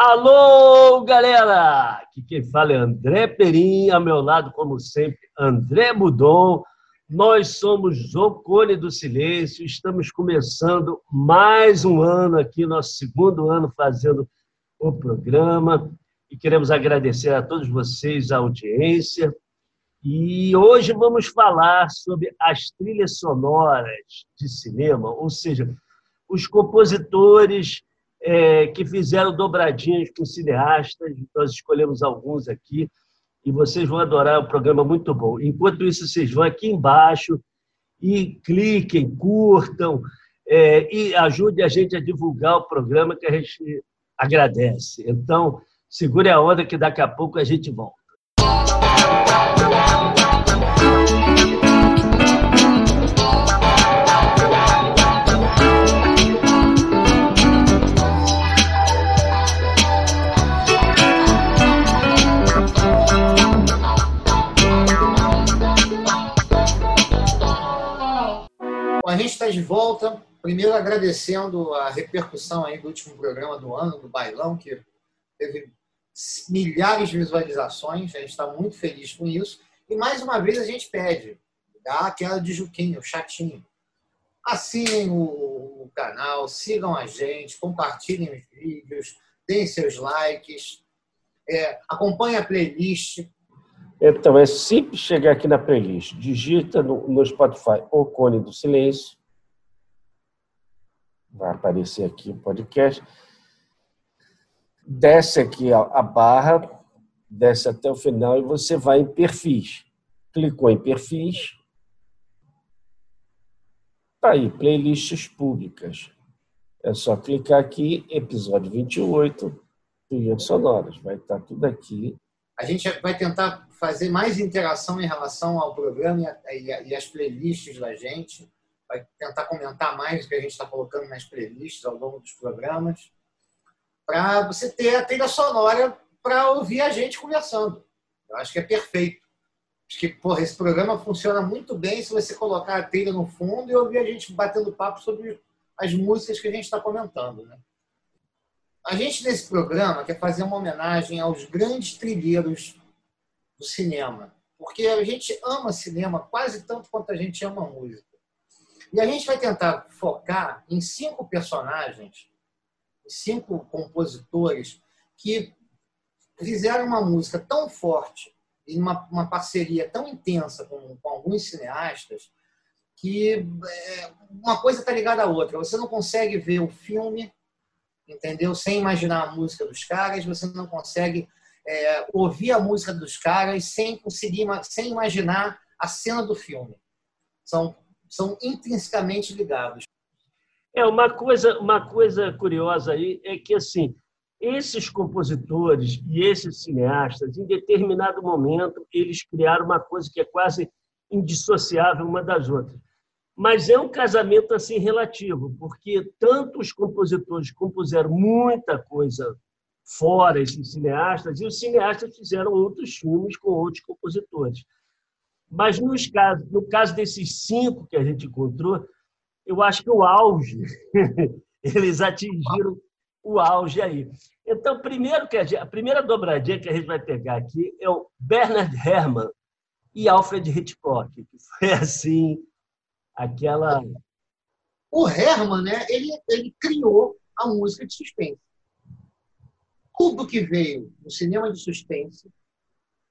Alô, galera! Aqui quem fala é André Perim, ao meu lado, como sempre, André Budon. Nós somos o Cone do Silêncio, estamos começando mais um ano aqui, nosso segundo ano fazendo o programa, e queremos agradecer a todos vocês a audiência. E hoje vamos falar sobre as trilhas sonoras de cinema, ou seja, os compositores é, que fizeram dobradinhas com cineastas. Nós escolhemos alguns aqui e vocês vão adorar, é um programa muito bom. Enquanto isso, vocês vão aqui embaixo e cliquem, curtam é, e ajudem a gente a divulgar o programa que a gente agradece. Então, segure a onda que daqui a pouco a gente volta. A gente está de volta. Primeiro agradecendo a repercussão aí do último programa do ano, do Bailão, que teve milhares de visualizações. A gente está muito feliz com isso. E mais uma vez a gente pede, dá aquela de Juquinho, chatinho. Assinem o, canal, sigam a gente, compartilhem os vídeos, deem seus likes, é, acompanhem a playlist, então, é simples chegar aqui na playlist. Digita no, no Spotify o Cone do Silêncio. Vai aparecer aqui o podcast. Desce aqui a, a barra, desce até o final e você vai em perfis. Clicou em perfis. Tá aí, playlists públicas. É só clicar aqui, episódio 28, trilhas sonoras. Vai estar tudo aqui a gente vai tentar fazer mais interação em relação ao programa e, as playlists da gente. Vai tentar comentar mais o que a gente está colocando nas playlists ao longo dos programas. Para você ter a trilha sonora para ouvir a gente conversando. Eu acho que é perfeito. Acho que porra, esse programa funciona muito bem se você colocar a trilha no fundo e ouvir a gente batendo papo sobre as músicas que a gente está comentando. Né? A gente, nesse programa, quer fazer uma homenagem aos grandes trilheiros do cinema, porque a gente ama cinema quase tanto quanto a gente ama música. E a gente vai tentar focar em cinco personagens, cinco compositores que fizeram uma música tão forte e uma, uma parceria tão intensa com, com alguns cineastas que é, uma coisa está ligada à outra. Você não consegue ver o filme entendeu? Sem imaginar a música dos caras, você não consegue é, ouvir a música dos caras sem conseguir, sem imaginar a cena do filme. São, são intrinsecamente ligados. É uma coisa, uma coisa curiosa aí é que assim esses compositores e esses cineastas, em determinado momento, eles criaram uma coisa que é quase indissociável uma das outras. Mas é um casamento assim relativo, porque tanto os compositores compuseram muita coisa fora, esses cineastas, e os cineastas fizeram outros filmes com outros compositores. Mas nos casos, no caso desses cinco que a gente encontrou, eu acho que o auge, eles atingiram o auge aí. Então, primeiro que a, gente, a primeira dobradinha que a gente vai pegar aqui é o Bernard Herrmann e Alfred Hitchcock, que foi assim aquela. O Herman, né, ele, ele criou a música de suspense. Tudo que veio no cinema de suspense,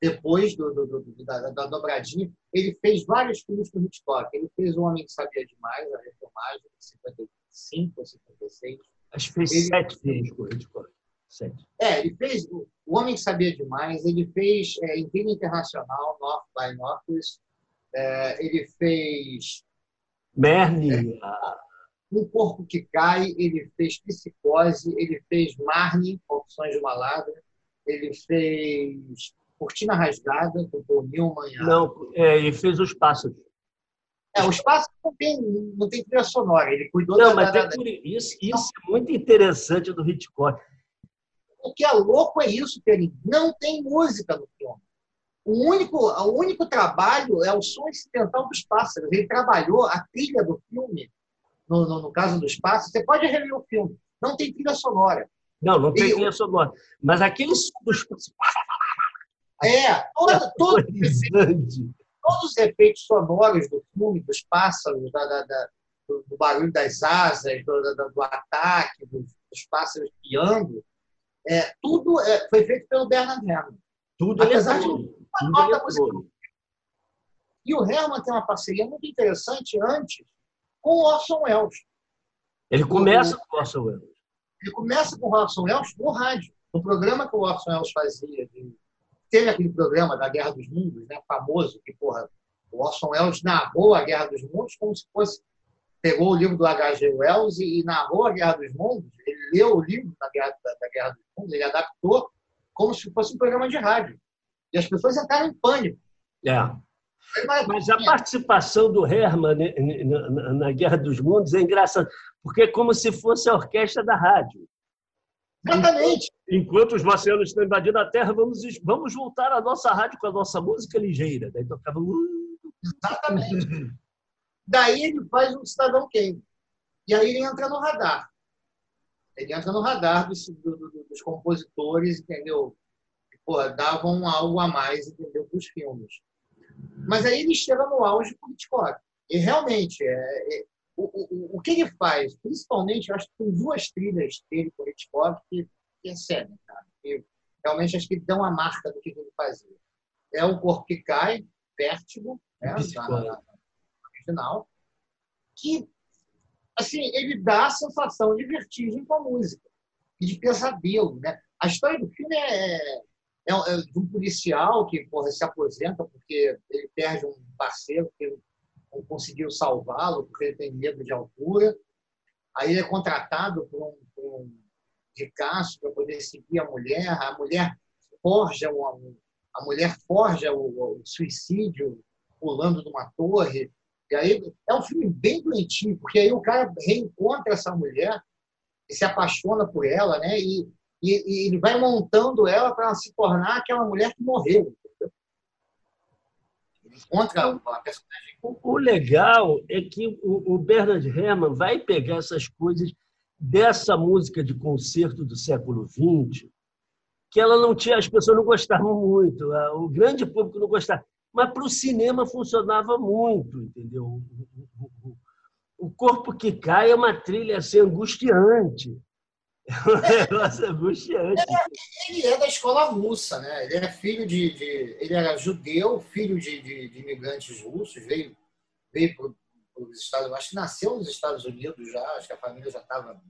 depois do, do, do, da, da, dobradinha, ele fez vários filmes com Hitchcock. Ele fez O Homem que Sabia Demais, a refilmagem de 55 ou 56. Acho que fez ele, sete filmes com Hitchcock. Sete. É, ele fez O Homem que Sabia Demais, ele fez é, Intriga Internacional, North by Northwest, é, ele fez Merne. Um Corpo que Cai, ele fez Psicose, ele fez Marne, Opções de Maladra, ele fez Cortina Rasgada, com o Newman. Não, é, ele fez Os Pássaros. É, Os Pássaros não tem, não tem trilha sonora, ele cuidou não, da... Mas da, é isso, isso é muito interessante do Hitchcock. O que é louco é isso, Perim. Não tem música no filme. O único, o único trabalho é o som incidental dos pássaros. Ele trabalhou a trilha do filme, no, no, no caso dos pássaros. Você pode rever o filme, não tem trilha sonora. Não, não tem trilha sonora. Mas aqueles dos. É, toda, todo, todos os efeitos sonoros do filme, dos pássaros, da, da, da, do, do, barulho das asas, do, do ataque, dos, dos, pássaros piando, é, tudo é, foi feito pelo Bernard Herrmann. Tudo Apesar é de nota musical. E o Herman tem uma parceria muito interessante antes com o Orson Welles. Ele começa com o Orson Welles. Ele começa com o Orson Welles no rádio. O programa que o Orson Welles fazia, de... teve aquele programa da Guerra dos Mundos, né, famoso, que porra, o Orson Welles narrou a Guerra dos Mundos como se fosse pegou o livro do H.G. Wells e, e, narrou a Guerra dos Mundos. Ele leu o livro da Guerra, da, da Guerra dos Mundos, ele adaptou como se fosse um programa de rádio. E as pessoas entraram em pânico. É. Mas a participação do Herman na Guerra dos Mundos é engraçada, porque é como se fosse a orquestra da rádio. Exatamente. Enquanto os marcianos estão invadindo a Terra, vamos, vamos voltar à nossa rádio com a nossa música ligeira. Daí tocava. Exatamente. Daí ele faz um Cidadão Kane. E aí ele entra no radar. Ele entra no radar dos, dos compositores, entendeu? Davam algo a mais, entendeu, para os filmes. Mas aí ele chega no auge com o Hitchcock. E realmente, é, é o, o, o que ele faz, principalmente, eu acho que tem duas trilhas dele com Hitchcock que, que excedem, cara. Que realmente acho que dão a marca do que ele fazia. É o Corpo que Cai, Vértigo, né, na, na, original, que assim, ele dá a sensação de vertigem com a música e de pesadelo. Né? A história do filme é, é, é, um policial que porra, se aposenta porque ele perde um parceiro que não conseguiu salvá-lo porque ele tem medo de altura. Aí ele é contratado por um, por um ricaço para poder seguir a mulher. A mulher forja o, a mulher forja o, o suicídio pulando de uma torre. E aí é um filme bem doentio, porque aí o cara reencontra essa mulher e se apaixona por ela, né? E e, e ele vai montando ela para se tornar aquela mulher que morreu. Entendeu? Ele encontra a personagem. O legal é que o, o Bernard Herrmann vai pegar essas coisas dessa música de concerto do século XX, que ela não tinha, as pessoas não gostavam muito, o grande público não gostava, mas para o cinema funcionava muito, entendeu? O corpo que cai é uma trilha assim, angustiante. É um negócio angustiante. Ele, ele é da escola russa, né? Ele é filho de. de ele era judeu, filho de, de, de imigrantes russos, veio, veio para os Estados Unidos, acho que nasceu nos Estados Unidos já, acho que a família já estava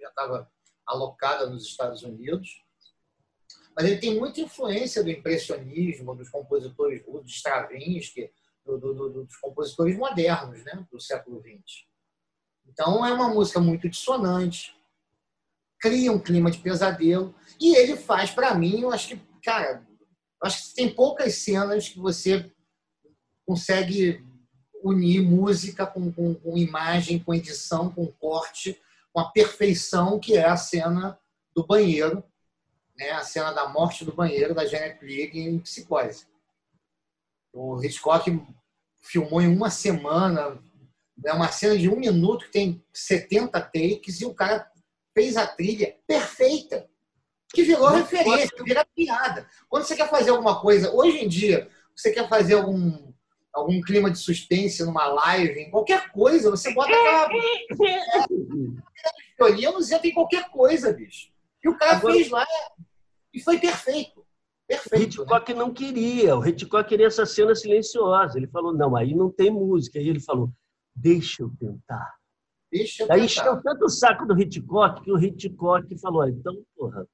já estava alocada nos Estados Unidos. Mas ele tem muita influência do impressionismo, dos compositores russos, de Stravinsky, do, do, do, dos compositores modernos né? do século XX. Então é uma música muito dissonante, cria um clima de pesadelo. E ele faz, para mim, eu acho que, cara, acho que tem poucas cenas que você consegue unir música com, com, com, imagem, com edição, com corte, com a perfeição que é a cena do banheiro, né? a cena da morte do banheiro da Janet Leigh em Psicose. O Hitchcock filmou em uma semana, é uma cena de um minuto que tem 70 takes e o cara fez a trilha perfeita, que virou Não referência, vira piada. Quando você quer fazer alguma coisa, hoje em dia, você quer fazer algum, algum clima de suspense numa live, em qualquer coisa, você bota aquela. violinos entra em qualquer coisa, bicho. E o cara Agora... fez lá e foi perfeito. Perfeito. O Hitchcock né? não queria, o Hitchcock queria essa cena silenciosa. Ele falou: não, aí não tem música. Aí ele falou: deixa eu tentar. Deixa eu Aí encheu tanto o saco do Hitchcock que o Hitchcock falou: então, porra,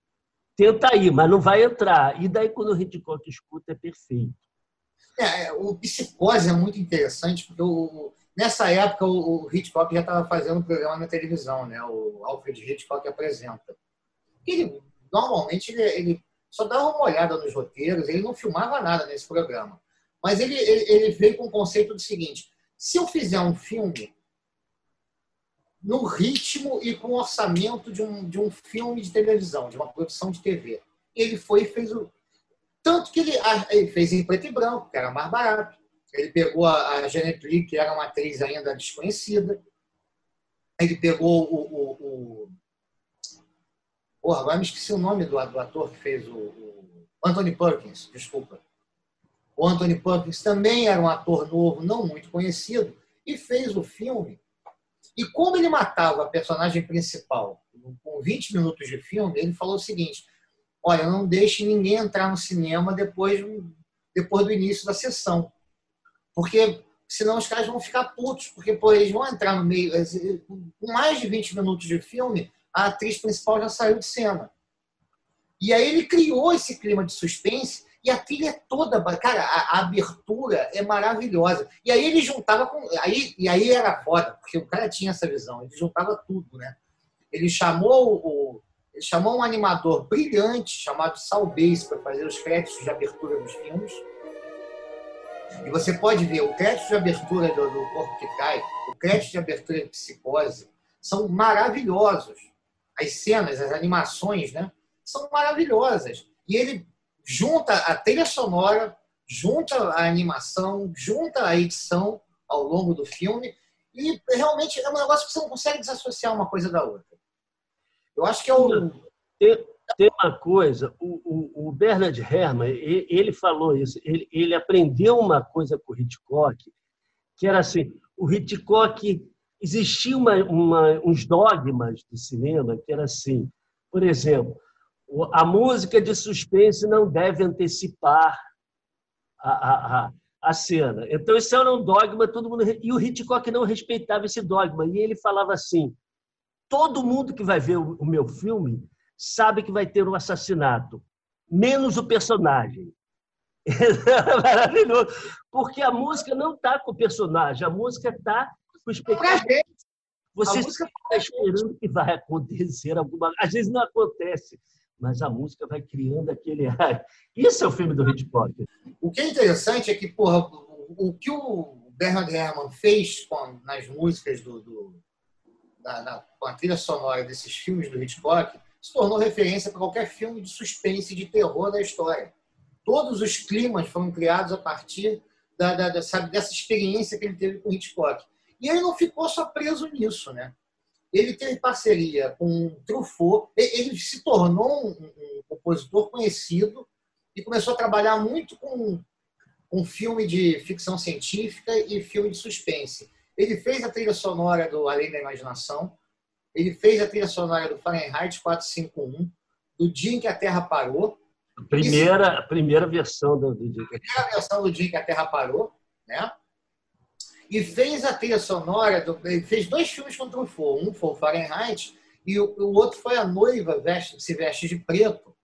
tenta aí, mas não vai entrar. E daí, quando o Hitchcock escuta, é perfeito. É, é o Psicose é muito interessante, porque o, nessa época o, o Hitchcock já estava fazendo um programa na televisão, né? o Alfred Hitchcock apresenta. Ele, normalmente ele, ele só dava uma olhada nos roteiros, ele não filmava nada nesse programa. Mas ele, ele, ele veio com o conceito do seguinte: se eu fizer um filme no ritmo e com orçamento de um, de um filme de televisão, de uma produção de TV. Ele foi e fez o. Tanto que ele, ele fez em preto e branco, que era mais barato. Ele pegou a, a Janet Leigh, que era uma atriz ainda desconhecida. Ele pegou o, o, o, Porra, agora me esqueci o nome do, do ator que fez o, o Anthony Perkins, desculpa. O Anthony Perkins também era um ator novo, não muito conhecido, e fez o filme. E como ele matava a personagem principal com 20 minutos de filme, ele falou o seguinte: Olha, não deixe ninguém entrar no cinema depois, depois do início da sessão. Porque senão os caras vão ficar putos, porque pô, eles vão entrar no meio. Com mais de 20 minutos de filme, a atriz principal já saiu de cena. E aí ele criou esse clima de suspense e a trilha é toda, cara, a, a, abertura é maravilhosa. E aí ele juntava com. Aí, e aí era foda, porque o cara tinha essa visão, ele juntava tudo, né? Ele chamou o. Ele chamou um animador brilhante chamado Sal Bass para fazer os créditos de abertura dos filmes. E você pode ver o crédito de abertura do, do Corpo que Cai, o crédito de abertura de Psicose, são maravilhosos. As cenas, as animações, né? São maravilhosas. E ele junta a trilha sonora, junta a animação, junta a edição ao longo do filme e realmente é um negócio que você não consegue desassociar uma coisa da outra. Eu acho que é o... Tem, tem uma coisa, o, o, o, Bernard Herrmann, ele falou isso, ele, ele aprendeu uma coisa com o Hitchcock, que era assim, o Hitchcock, existia uma, uma, uns dogmas do cinema que era assim, por exemplo, a música de suspense não deve antecipar a, a, a, a cena. Então, isso era um dogma, todo mundo. E o Hitchcock não respeitava esse dogma. E ele falava assim: todo mundo que vai ver o, meu filme sabe que vai ter um assassinato, menos o personagem. Maravilhoso. Porque a música não está com o personagem, a música está com o espectador. Você está esperando que vai acontecer alguma coisa. Às vezes não acontece mas a música vai criando aquele ar. Isso é o filme do Hitchcock. O que é interessante é que, porra, o que o Bernard Herrmann fez com, nas músicas do, do da, da, com a trilha sonora desses filmes do Hitchcock se tornou referência para qualquer filme de suspense e de terror da história. Todos os climas foram criados a partir da, da, da, sabe, dessa experiência que ele teve com Hitchcock. E ele não ficou só preso nisso, né? Ele teve parceria com Truffaut, ele se tornou um, um, compositor conhecido e começou a trabalhar muito com, com filme de ficção científica e filme de suspense. Ele fez a trilha sonora do Além da Imaginação, ele fez a trilha sonora do Fahrenheit 451, do Dia em que a Terra Parou. Primeira, a primeira versão do, do Dia. Primeira versão do Dia em que a Terra Parou, né? E fez a trilha sonora, do, fez dois filmes com Truffaut. Um foi o Fahrenheit e o, o outro foi A Noiva veste, Se Veste de Preto,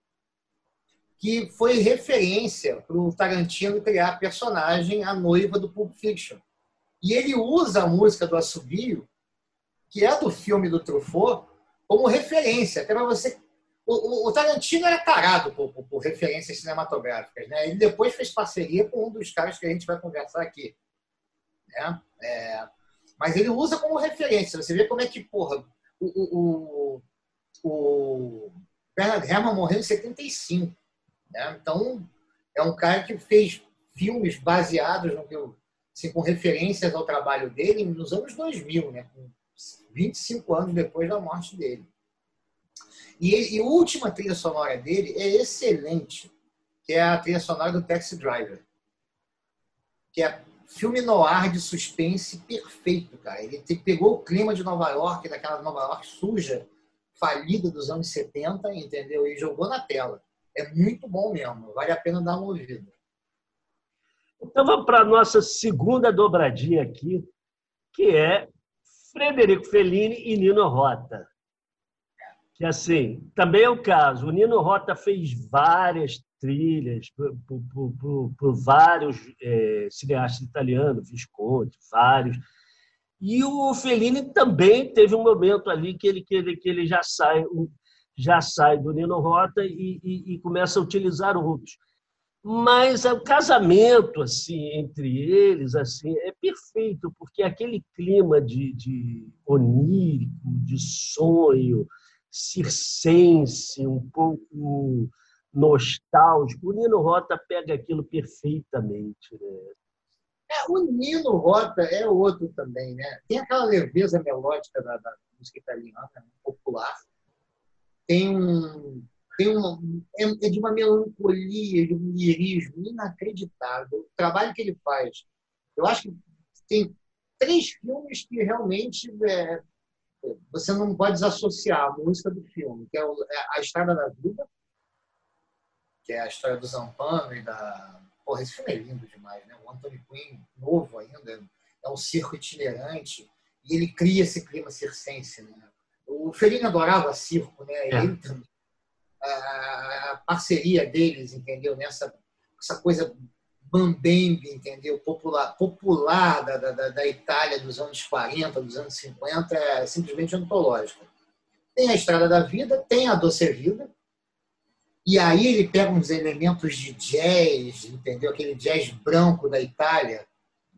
que foi referência para o Tarantino criar a personagem A Noiva do Pulp Fiction. E ele usa a música do Assobio, que é do filme do Truffaut, como referência, até para você o, Tarantino era tarado por, por, por, referências cinematográficas. Né? Ele depois fez parceria com um dos caras que a gente vai conversar aqui, né? É, mas ele usa como referência. Você vê como é que, porra, o, o, o Bernard Herrmann morreu em 75. Né? Então, é um cara que fez filmes baseados no que eu, assim, com referências ao trabalho dele nos anos 2000, né? 25 anos depois da morte dele. E, e a última trilha sonora dele é excelente, que é a trilha sonora do Taxi Driver, que é filme noir de suspense perfeito, cara. Ele pegou o clima de Nova York, daquela Nova York suja, falida dos anos 70, entendeu? E jogou na tela. É muito bom mesmo, vale a pena dar uma ouvida. Então vamos para a nossa segunda dobradinha aqui, que é Frederico Fellini e Nino Rota. Que assim, também é o caso. O Nino Rota fez várias trilhas por vários é, cineastas italianos, Visconti, vários. E o Fellini também teve um momento ali que ele, que ele, que ele já, sai, já sai do Nino Rota e, e, e começa a utilizar outros. Mas o casamento assim entre eles assim é perfeito, porque aquele clima de, de onírico, de sonho, circense, um pouco nostálgico. O Nino Rota pega aquilo perfeitamente. Né? É, o Nino Rota é outro também, né? Tem aquela leveza melódica da, da música italiana, né? popular. tem um. Tem uma, é, é de uma melancolia, de um lirismo inacreditável. O trabalho que ele faz. Eu acho que tem três filmes que realmente é, você não pode desassociar a música do filme, que é, é A Estrada da Vida, que é a história do Zampano e da. Porra, esse filme é lindo demais, né? O Anthony Quinn, novo ainda, é um circo itinerante e ele cria esse clima circense, né? O Fellini adorava circo, né? É. Ele também. A parceria deles, entendeu? Nessa essa coisa bambembe, entendeu? Popular, popular da, da, da Itália dos anos 40, dos anos 50, é simplesmente antológica. Tem a Estrada da Vida, tem a Doce Vida, e aí ele pega uns elementos de jazz, entendeu? Aquele jazz branco da Itália.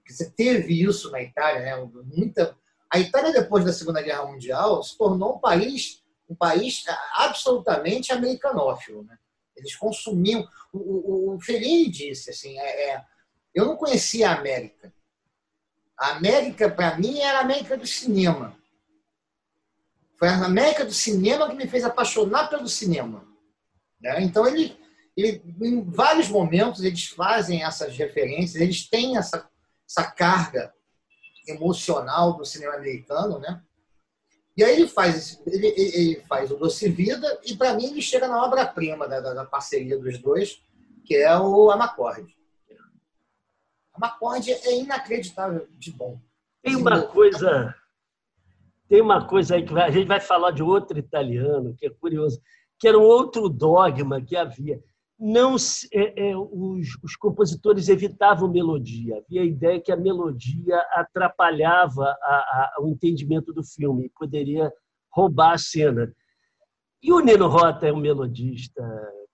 Você teve isso na Itália, né? Muita... A Itália, depois da Segunda Guerra Mundial, se tornou um país, um país absolutamente americanófilo, né? Eles consumiam. O, o, o Fellini disse assim: é, é, eu não conhecia a América. A América, para mim, era a América do cinema. Foi a América do cinema que me fez apaixonar pelo cinema. Né? Então, ele, ele, em vários momentos, eles fazem essas referências, eles têm essa, essa carga emocional do cinema americano, né? E aí ele faz, ele, ele faz o Doce Vida e, para mim, ele chega na obra-prima da, da, parceria dos dois, que é o Amacorde. Amacorde é inacreditável de bom. Tem uma coisa... Tem uma coisa aí que a gente vai falar de outro italiano, que é curioso que era um outro dogma que havia. Não é, é, os, os, compositores evitavam melodia. Havia a ideia que a melodia atrapalhava a, a, o entendimento do filme, poderia roubar a cena. E o Nino Rota é um melodista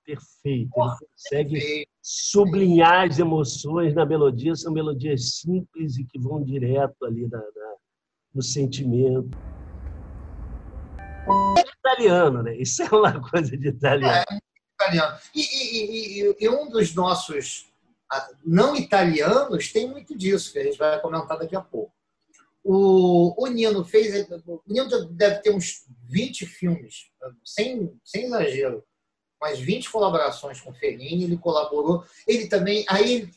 perfeito. Ele consegue sublinhar as emoções na melodia. São melodias simples e que vão direto ali na, na, no sentimento italiano, né? Isso é uma coisa de italiano. É, italiano. E, e, e, e, um dos nossos não italianos tem muito disso, que a gente vai comentar daqui a pouco. O, o Nino fez. O Nino deve ter uns 20 filmes, sem, sem exagero, mais 20 colaborações com o Fellini, ele colaborou. Ele também. Aí,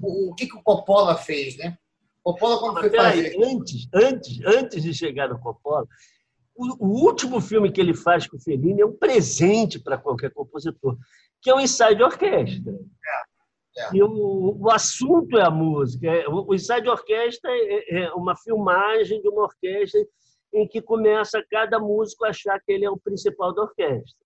o, o que, que o Coppola fez, né? Coppola, quando Mas, foi fazer. Aí, antes, antes, antes de chegar no Coppola, o, último filme que ele faz com o Fellini é um presente para qualquer compositor, que é o ensaio de orquestra. É, é. E o, o, assunto é a música. É, o, o ensaio de orquestra é, é, uma filmagem de uma orquestra em que começa cada músico a achar que ele é o principal da orquestra.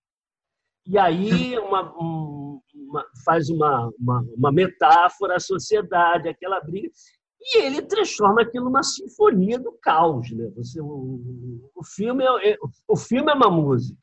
E aí uma, uma, faz uma, uma, uma metáfora à sociedade, aquela briga. E ele transforma aquilo numa sinfonia do caos, né? Você, o, o filme é, é, o filme é uma música,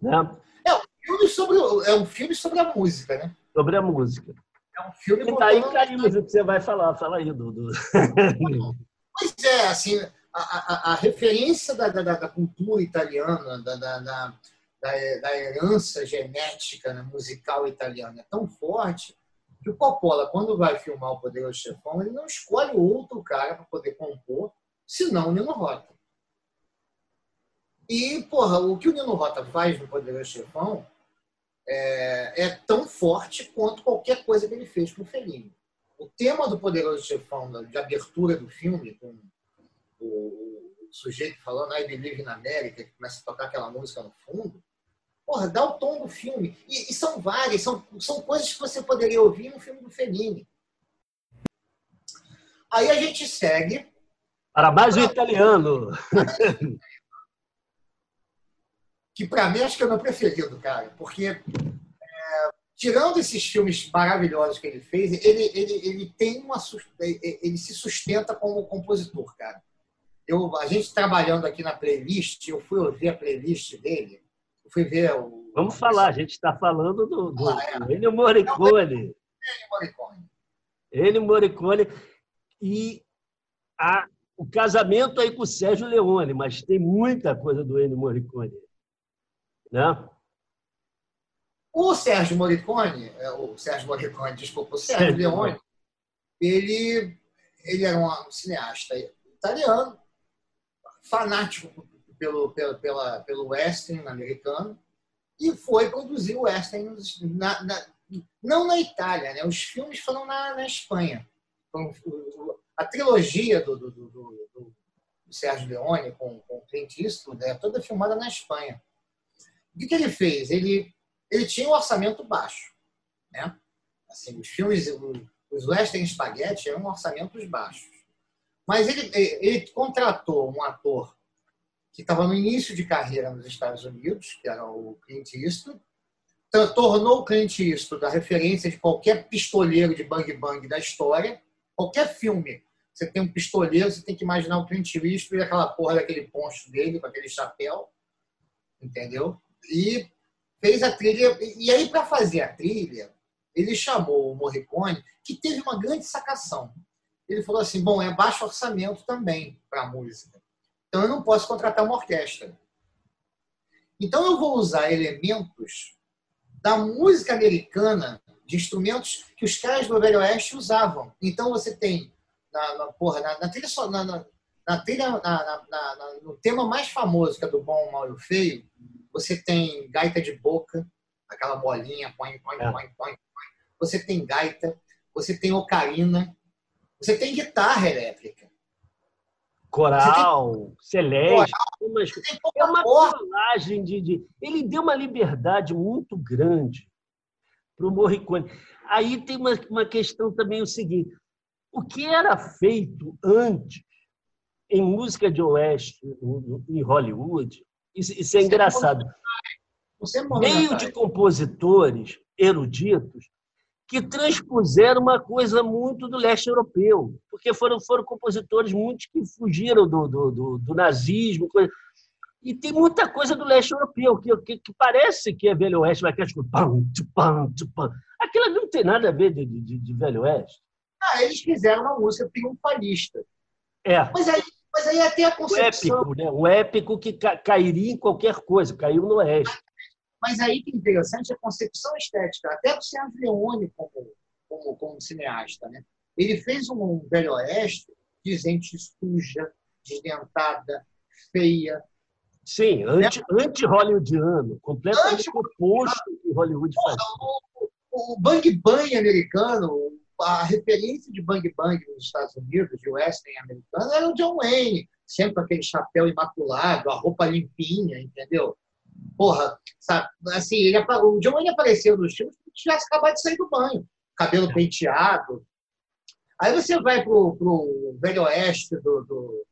né? É um filme sobre é um filme sobre a música, né? Sobre a música. É um filme. E daí caiu o que você vai falar, fala aí, Dudu. Pois é, assim, a, a, a referência da, da, da, cultura italiana, da, da, da, da herança genética né, musical italiana é tão forte que o Coppola, quando vai filmar o Poderoso Chefão, ele não escolhe outro cara para poder compor, senão o Nino Rota. E, porra, o que o Nino Rota faz no Poderoso Chefão é, é tão forte quanto qualquer coisa que ele fez com o Fellini. O tema do Poderoso Chefão, de abertura do filme, com o, o sujeito falando I Believe in America, que começa a tocar aquela música no fundo, Porra, dá o tom do filme. E, e, são várias, são, são coisas que você poderia ouvir no filme do Fellini. Aí a gente segue. Para mais um italiano. que para mim acho que é o meu preferido, cara. Porque, é, tirando esses filmes maravilhosos que ele fez, ele, ele, ele tem uma. Ele se sustenta como compositor, cara. Eu, a gente trabalhando aqui na playlist, eu fui ouvir a playlist dele fui ver o. Vamos falar, a gente está falando do, do, ah, é. Ennio Morricone. Ennio Morricone. Ennio Morricone. E a, o casamento aí com o Sérgio Leone, mas tem muita coisa do Ennio Morricone. Né? O Sérgio Morricone, é, o Sérgio Morricone, desculpa, o Sérgio, Sérgio Leone, ele, ele era um cineasta italiano, fanático pelo, pelo, pela, pelo western americano e foi produzir o western na, na, não na Itália, né? Os filmes foram na, na Espanha. Então, a trilogia do, do, do, do, Sérgio Leone com, com Clint Eastwood é toda filmada na Espanha. O que, que ele fez? Ele, ele tinha um orçamento baixo, né? Assim, os filmes, os western spaghetti eram orçamentos baixos. Mas ele, ele contratou um ator que estava no início de carreira nos Estados Unidos, que era o Clint Eastwood, tornou o Clint Eastwood a referência de qualquer pistoleiro de bang bang da história. Qualquer filme, você tem um pistoleiro, você tem que imaginar o Clint Eastwood e aquela porra daquele poncho dele, com aquele chapéu, entendeu? E fez a trilha. E aí, para fazer a trilha, ele chamou o Morricone, que teve uma grande sacação. Ele falou assim: bom, é baixo orçamento também para a música. Então eu não posso contratar uma orquestra. Então eu vou usar elementos da música americana, de instrumentos que os caras do Velho Oeste usavam. Então você tem na, na, porra, na, na trilha, na, na, na trilha na, na, no tema mais famoso que é do bom, mal e o feio, você tem gaita de boca, aquela bolinha, põe, põe, é. põe, põe, você tem gaita, você tem ocarina, você tem guitarra elétrica. Coral, tem... celeste, é uma colagem de, de, Ele deu uma liberdade muito grande para o Morricone. Aí tem uma, uma questão também o seguinte: o que era feito antes em música de oeste em Hollywood, isso, isso é engraçado. Meio de compositores eruditos que transpuseram uma coisa muito do leste europeu, porque foram, foram compositores muitos que fugiram do, do, do, do nazismo. Coisa... E tem muita coisa do leste europeu, que, que, que parece que é Velho Oeste, mas que é tipo, pam, pam, pam. Aquilo não tem nada a ver de, de, de Velho Oeste. Ah, eles fizeram uma música triunfalista. É. Mas aí, mas aí até a concepção... O épico, né? O épico que ca cairia em qualquer coisa, caiu no Oeste. Mas aí que é interessante a concepção estética, até do Sérgio Leone como, como, como cineasta. Né? Ele fez um Velho Oeste de gente suja, desdentada, feia. Sim, anti-hollywoodiano, anti completamente anti oposto que Hollywood faz. O, o Bang Bang americano, a referência de Bang Bang nos Estados Unidos, de western americano, era o John Wayne, sempre com aquele chapéu imaculado, a roupa limpinha, entendeu? Porra, sabe? Assim, ele, o John Wayne apareceu nos filmes se tivesse acabado de sair do banho. Cabelo penteado. Aí você vai pro, pro Velho Oeste do, do,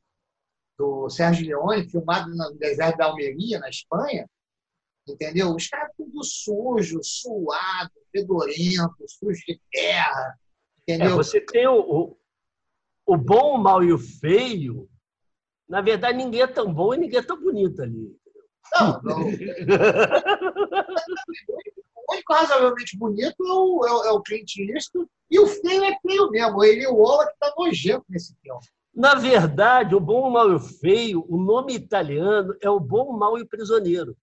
do Sérgio Leone, filmado no deserto da Almeria, na Espanha, entendeu? Os caras tudo sujo, suado, fedorento, sujo de terra, entendeu? É, você tem o, o, o, bom, o mal e o feio. Na verdade, ninguém é tão bom e ninguém é tão bonito ali. Não, não. o único razoavelmente bonito é o, é o, é o Clint Eastwood e o feio é feio mesmo. Ele e o Ola que tá nojento nesse filme. Na verdade, o bom, o mal e o feio, o nome italiano é o bom, o mal e o prisioneiro.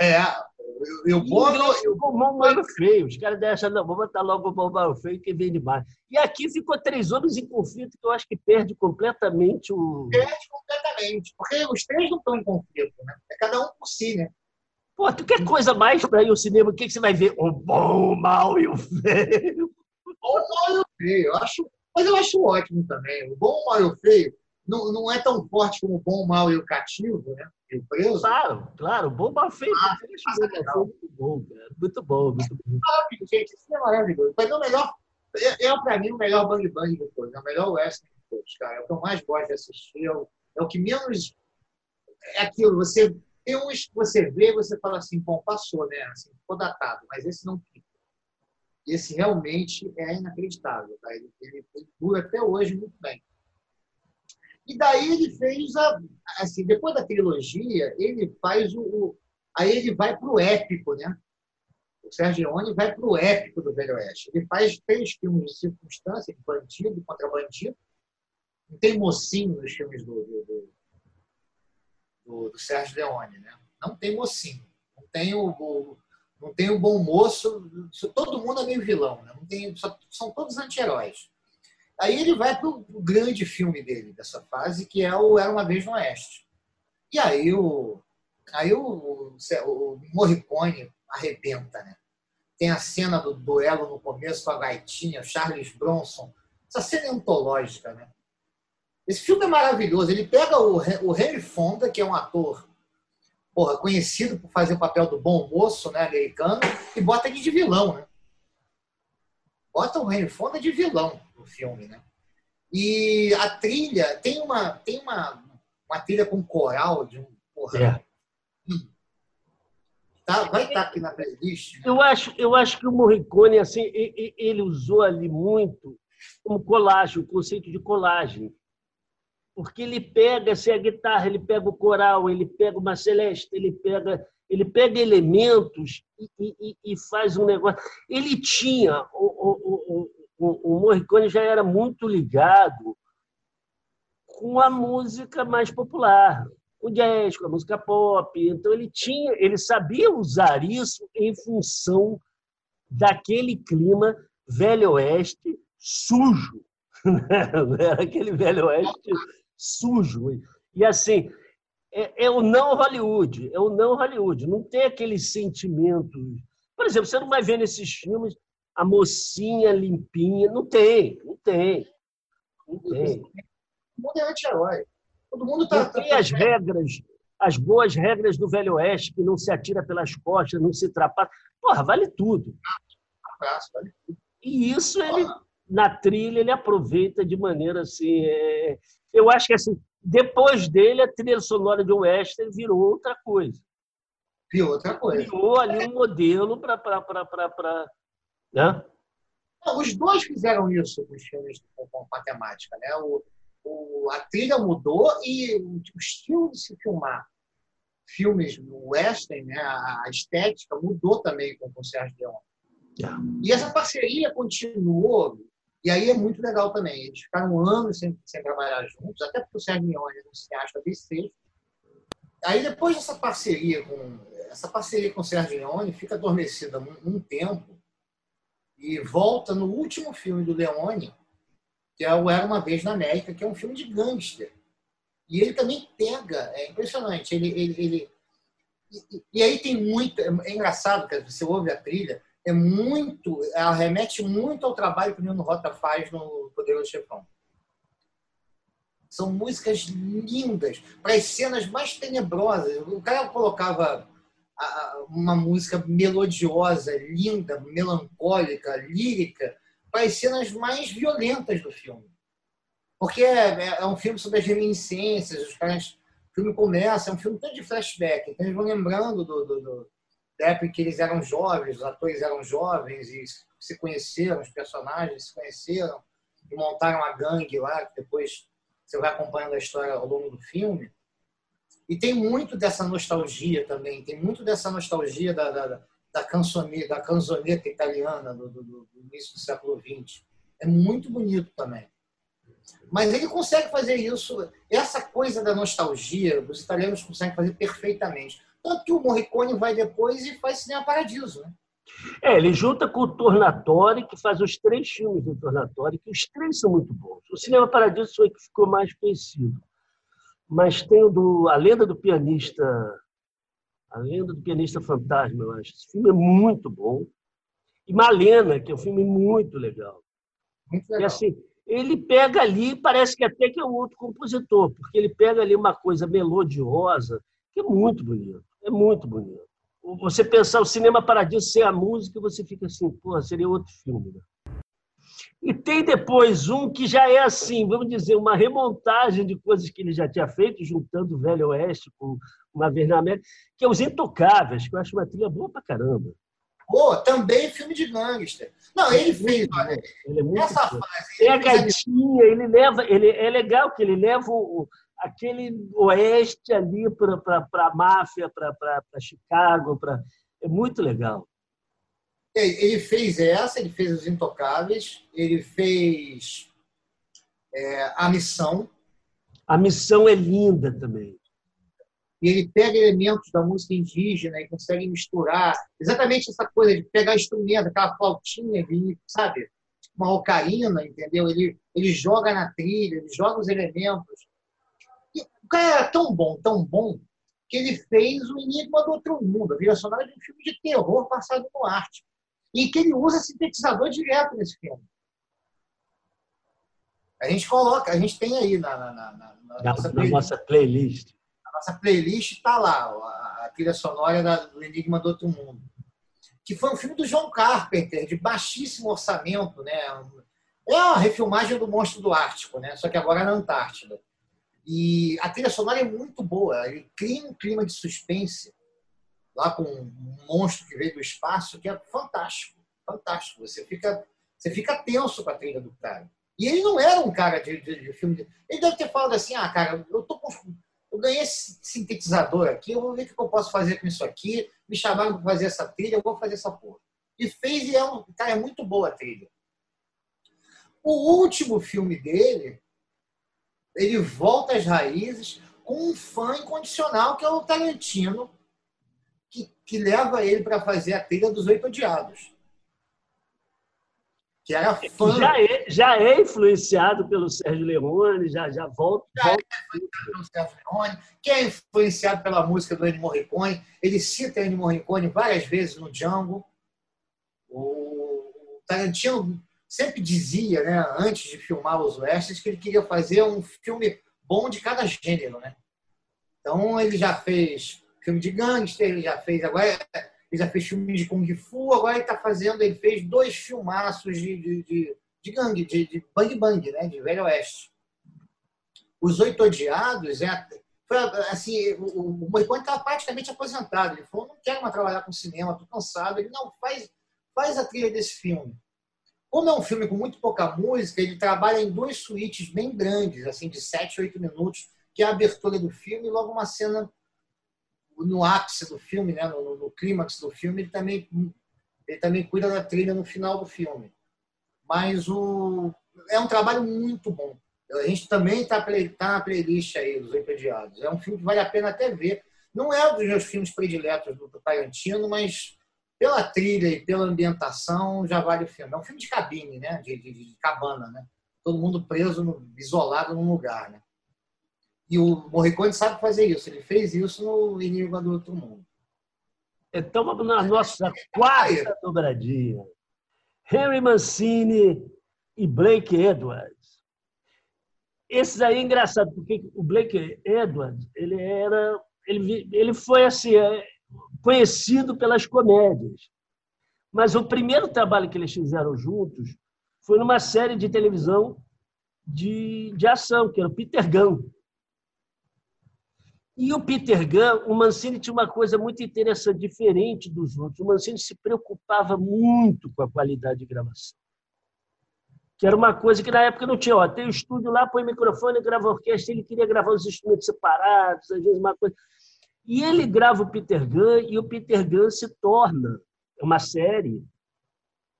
É, eu, bom, eu, bom, mal e o feio. Os caras deixam, não, vou botar logo o bom, mal e o feio que vem demais. E aqui ficou três homens em conflito que eu acho que perde completamente o. Perde porque os três não estão em conflito, né? É cada um por si, né? Pô, tu quer coisa mais para ir ao cinema? O que, que você vai ver? O bom, o mal e o feio. O bom, o mal e o feio. Eu acho mas eu acho ótimo também. O bom, o mal e o feio não, não é tão forte como o bom, o mal e o cativo, né? E o preso. Claro, claro. O bom, o mal, o feio. Ah, é muito bom, cara. Muito bom, muito bom. Gente. Isso é maravilhoso. Mas é o melhor... É, é para mim, o melhor Bang Bang de todos. É o melhor western de todos, cara. É o que eu mais gosto de assistir. É o, é o que menos... É aquilo, você... Tem uns que você vê você fala assim, bom, passou, né? Assim, ficou datado. Mas esse não fica. Esse realmente é inacreditável. Tá? Ele, ele, ele dura até hoje muito bem. E daí ele fez a. Assim, depois da trilogia, ele faz o. o aí ele vai para o épico, né? O Sérgio Leone vai para o épico do Velho Oeste. Ele faz três filmes de circunstância, de bandido contra bandido. Não tem mocinho nos filmes do, do, do, do Sérgio Leone, né? Não tem mocinho. Não tem o, o não tem o bom moço, todo mundo é meio vilão, né? não tem, são todos anti-heróis. Aí ele vai para o grande filme dele, dessa fase, que é o Era Uma Vez no Oeste. E aí o, aí o, o Morricone arrebenta, né? Tem a cena do duelo no começo com a gaitinha, o Charles Bronson. Essa cena é antológica, né? Esse filme é maravilhoso. Ele pega o, o Henry Fonda, que é um ator porra, conhecido por fazer o papel do bom moço né, americano, e bota ele de vilão. Né? Bota o Henry Fonda de vilão no filme. Né? E a trilha, tem uma, tem uma, uma trilha com coral de um. Porra, é. Hum. Tá, vai estar tá aqui na playlist. Né? Eu, acho, eu acho que o Morricone, assim, ele usou ali muito como colagem, o conceito de colagem porque ele pega se a guitarra, ele pega o coral, ele pega uma celeste, ele pega ele pega elementos e, e, e faz um negócio. Ele tinha o, o, o, o Morricone já era muito ligado com a música mais popular, o jazz, com a música pop. Então ele tinha, ele sabia usar isso em função daquele clima velho oeste sujo, era aquele velho oeste sujo. E assim, é, é, o não Hollywood, é o não Hollywood. Não tem aquele sentimento. Por exemplo, você não vai ver nesses filmes a mocinha limpinha. Não tem, não tem. Não tem. O mundo é anti-herói. Todo mundo está. Não tem as regras, as boas regras do Velho Oeste, que não se atira pelas costas, não se trapassa. Porra, vale tudo. Abraço, vale tudo. E isso ele, na trilha, ele aproveita de maneira assim. É, eu acho que assim, depois dele, a trilha sonora de Western virou outra coisa. Virou outra coisa. Virou ali um modelo para. Né? Os dois fizeram isso com os filmes com matemática. Né? O, o, a trilha mudou e o, o estilo de se filmar filmes no western, né, a estética mudou também com o Sérgio Leone. Yeah. E essa parceria continuou e aí é muito legal também. Eles ficaram anos sem, sem trabalhar juntos, até porque o Sérgio Leone é um cineasta besteiro. Aí depois dessa parceria com essa parceria com o Sérgio Leone fica adormecida um, um tempo e volta no último filme do Leone, que é o Era uma vez na América, que é um filme de gangster. E ele também pega, é impressionante. Ele, ele, ele e, e aí tem muito, é engraçado que você ouve a trilha, é muito, ela remete muito ao trabalho que o Nino Rota faz no Poderoso Chefão. São músicas lindas, para as cenas mais tenebrosas. O cara colocava uma música melodiosa, linda, melancólica, lírica, para as cenas mais violentas do filme. Porque é, é um filme sobre as reminiscências, os caras, o filme começa, é um filme todo de flashback, então eles vão lembrando do, do, do da época em que eles eram jovens, os atores eram jovens e se conheceram, os personagens se conheceram e montaram a gangue lá, que depois você vai acompanhando a história ao longo do filme. E tem muito dessa nostalgia também, tem muito dessa nostalgia da, da, da, canzone, da canzoneta italiana do, do, do início do século XX. É muito bonito também. Mas ele consegue fazer isso, essa coisa da nostalgia, os italianos conseguem fazer perfeitamente. Tanto que o Morricone vai depois e faz Cinema Paradiso, né? É, ele junta com o Tornatori, que faz os três filmes do Tornatori, que os três são muito bons. O Cinema Paradiso foi o que ficou mais conhecido. Mas tem o do A Lenda do Pianista, A Lenda do Pianista Fantasma, eu acho. Esse filme é muito bom. E Malena, que é um filme muito legal. Muito legal. E assim, ele pega ali, parece que até que é um outro compositor, porque ele pega ali uma coisa melodiosa, que é muito bonito. É muito bonito. Você pensar o cinema paradiso sem a música, você fica assim, pô, seria outro filme. Né? E tem depois um que já é assim, vamos dizer, uma remontagem de coisas que ele já tinha feito, juntando o Velho Oeste com uma vez na América, que é Os Intocáveis, que eu acho uma trilha boa pra caramba. Pô, também filme de gangster. Não, ele fez, olha, ele é muito essa fase. Tem a gaitinha, ele leva, ele é legal que ele leva o, aquele oeste ali para a máfia, para Chicago. Pra... É muito legal. Ele fez essa, ele fez Os Intocáveis, ele fez é, A Missão. A Missão é linda também. E ele pega elementos da música indígena e consegue misturar. Exatamente essa coisa de pegar instrumento, aquela flautinha, sabe? Uma ocarina, entendeu? Ele, ele joga na trilha, ele joga os elementos cara era tão bom, tão bom, que ele fez o Enigma do Outro Mundo, a trilha sonora de um filme de terror passado no arte. E que ele usa sintetizador direto nesse filme. A gente coloca, a gente tem aí na, na, na, na nossa, playlist. nossa playlist. A nossa playlist está lá, a, a trilha sonora da, do Enigma do Outro Mundo. Que foi um filme do John Carpenter, de baixíssimo orçamento, né? É uma refilmagem do Monstro do Ártico, né? Só que agora na Antártida. E a trilha sonora é muito boa. Ele cria um clima de suspense lá com um monstro que veio do espaço que é fantástico, fantástico. Você fica, você fica tenso com a trilha do cara. E ele não era um cara de, de, de filme. De... Ele deve ter falado assim: ah, cara, eu tô com... eu ganhei esse sintetizador aqui, eu vou ver o que eu posso fazer com isso aqui. Me chamaram para fazer essa trilha, eu vou fazer essa porra. E fez e é um cara é muito boa a trilha. O último filme dele, ele volta às raízes com um fã incondicional que é o Tarantino, que, que leva ele para fazer a trilha dos Oito Odiados. Que era fã. Já é, já é influenciado pelo Sérgio Leone, já, já volta. Já volta. é influenciado pelo Sérgio Leone, que é influenciado pela música do Ennio Morricone. Ele cita Ennio Morricone várias vezes no Django. O Tarantino sempre dizia, né, antes de filmar os westerns, que ele queria fazer um filme bom de cada gênero, né? Então ele já fez filme de gangster, ele já fez agora ele já fez filme de kung fu, agora ele está fazendo, ele fez dois filmaços de, de, de, de gangue, de, de bang bang, né, de velho oeste. Os Oito Odiados é foi assim, o, o Morricone estava praticamente aposentado. Ele falou: não quero mais trabalhar com cinema, estou cansado. Ele não faz faz a trilha desse filme. Como é um filme com muito pouca música, ele trabalha em duas suítes bem grandes, assim, de 7, 8 minutos, que é a abertura do filme e logo uma cena no ápice do filme, né, no, no clímax do filme, ele também, ele também cuida da trilha no final do filme. Mas o, é um trabalho muito bom. A gente também está tá na playlist aí dos Oito É um filme que vale a pena até ver. Não é um dos meus filmes prediletos do Tarantino, mas pela trilha e pela ambientação, já vale o filme. É um filme de cabine, né? De, de, de cabana, né? Todo mundo preso, no, isolado num lugar, né? E o Morricone sabe fazer isso. Ele fez isso no Enigma do Outro Mundo. Então vamos na nossa quarta dobradinha. Henry Mancini e Blake Edwards. Esses aí é engraçado, porque o Blake Edwards, ele era. Ele, ele foi assim, é, conhecido pelas comédias. Mas o primeiro trabalho que eles fizeram juntos foi numa série de televisão de, de ação, que era o Peter Gunn. E o Peter Gunn, o Mancini tinha uma coisa muito interessante, diferente dos outros. O Mancini se preocupava muito com a qualidade de gravação. Que era uma coisa que na época não tinha. Ó, tem o estúdio lá, põe microfone, grava orquestra, ele queria gravar os instrumentos separados, às vezes uma coisa. E ele grava o Peter Gunn e o Peter Gunn se torna uma série.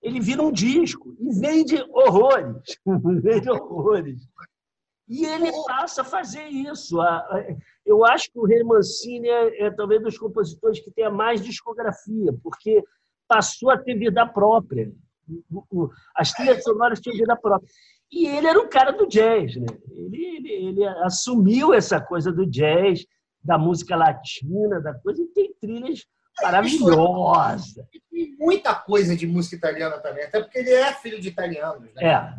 Ele vira um disco e vende horrores. vende horrores. E ele passa a fazer isso. Eu acho que o Rei Mancini é, é talvez dos compositores que tenha mais discografia, porque passou a ter vida própria. As trilhas sonoras tinham vida própria. E ele era um cara do jazz, né? Ele, ele, ele assumiu essa coisa do jazz, da música latina, da coisa, e tem trilhas maravilhosas. Tem muita coisa de música italiana também, até porque ele é filho de italianos, né? É.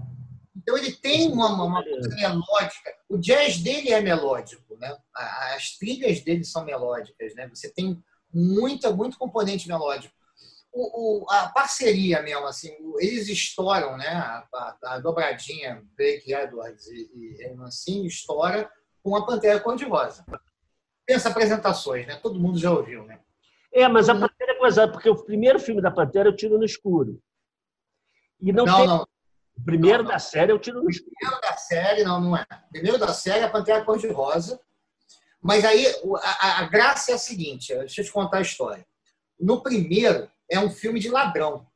Então ele tem uma, uma coisa melódica. O jazz dele é melódico, né? As trilhas dele são melódicas, né? Você tem muita, muito componente melódico. O, o, a parceria mesmo, assim, eles estouram, né? A, a, a dobradinha Blake Edwards e, e Mancini estoura com a Pantera Cor-de-Rosa pensa apresentações, né? Todo mundo já ouviu, né? É, mas a Pantera é coisa, porque o primeiro filme da Pantera eu tiro no escuro. E não, não, tem... não. O primeiro não, da série eu tiro no escuro. O primeiro da série, não, não é. O primeiro da série é a Pantera Cor-de-Rosa. Mas aí a, a, graça é a seguinte: deixa eu te contar a história. No primeiro, é um filme de ladrão.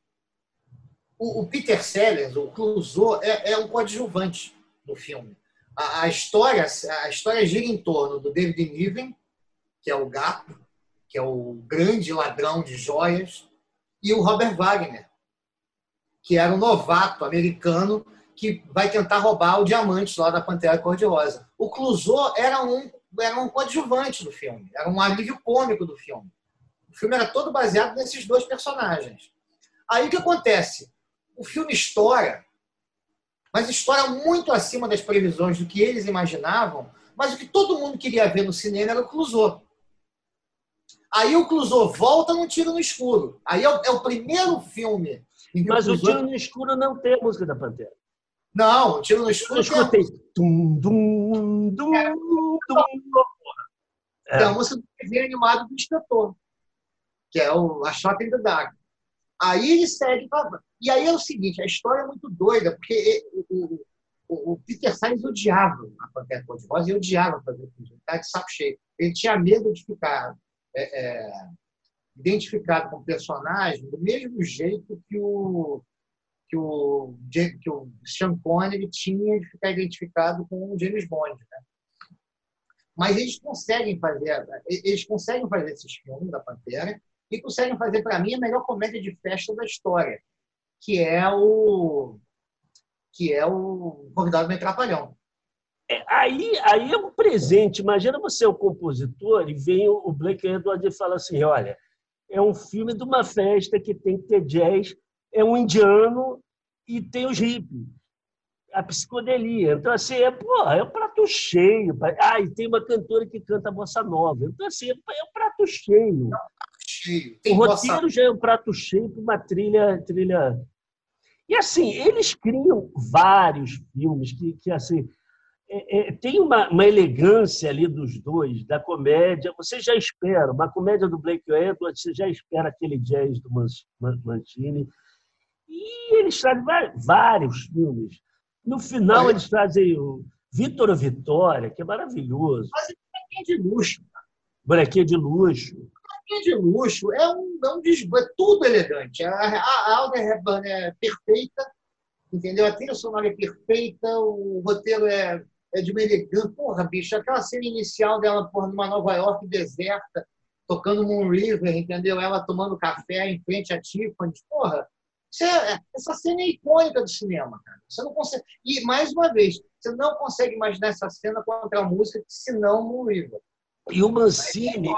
O, o Peter Sellers, o Clouseau, é, é um coadjuvante no filme a, a, história a história gira em torno do David Niven, que é o gato, que é o grande ladrão de joias, e o Robert Wagner, que era um novato americano que vai tentar roubar o diamante lá da Pantera Cor-de-Rosa. O Clouseau era um era um coadjuvante do filme, era um alívio cômico do filme. O filme era todo baseado nesses dois personagens. Aí o que acontece? O filme estoura, mas estoura muito acima das previsões do que eles imaginavam, mas o que todo mundo queria ver no cinema era o Clouseau. Aí o Clouseau volta num tiro no escuro. Aí é o, é o primeiro filme. Mas o, Clouseau... o tiro no escuro não tem a música da Pantera. Não, o tiro no escuro. Eu escutei. Tum, dum, dum, é, dum, é. a música do desenho animado do inspetor, que é o A Shot in the Dark. Aí ele segue. Pra... E aí é o seguinte: a história é muito doida, porque o, o, o Peter Sainz odiava a Pantera Cor-de-Rosa e odiava fazer o filme. Tá de saco cheio. Ele tinha medo de ficar é, é, identificado com o personagem do mesmo jeito que o que o, que o Sean Connery tinha de ficar identificado com o James Bond. Né? Mas eles conseguem fazer, eles conseguem fazer esses filmes da Pantera e conseguem fazer, para mim, a melhor comédia de festa da história, que é o que é o Convidado do Trapalhão. É, aí, aí é um presente. Imagina você é o compositor e vem o Blake Edwards e fala assim, olha, é um filme de uma festa que tem que ter jazz, é um indiano e tem os hippies. A psicodelia. Então, assim, é, porra, é um prato cheio. Ah, e tem uma cantora que canta bossa nova. Então, assim, é um prato cheio. cheio. o roteiro bossa... já é um prato cheio para uma trilha, trilha. E assim, eles criam vários filmes que, que assim, é, é, tem uma, uma, elegância ali dos dois, da comédia. Você já espera, uma comédia do Blake Edwards, você já espera aquele jazz do Mancini. E eles trazem vários filmes. No final, eles trazem o Vitor Vitória, que é maravilhoso. Mas é de luxo. Bonequinho de luxo. Bonequinho de luxo é um, é um é tudo elegante. A, a Alda é perfeita, entendeu? A trilha sonora é perfeita, o roteiro é é de uma elegância. Porra, bicho, aquela cena inicial dela, porra, numa Nova York deserta, tocando Moon River, entendeu? Ela tomando café em frente a Tiffany. Porra, é, essa cena é icônica do cinema, cara. Você não consegue. E, mais uma vez, você não consegue imaginar essa cena com outra música senão Moon River. E o Mancini,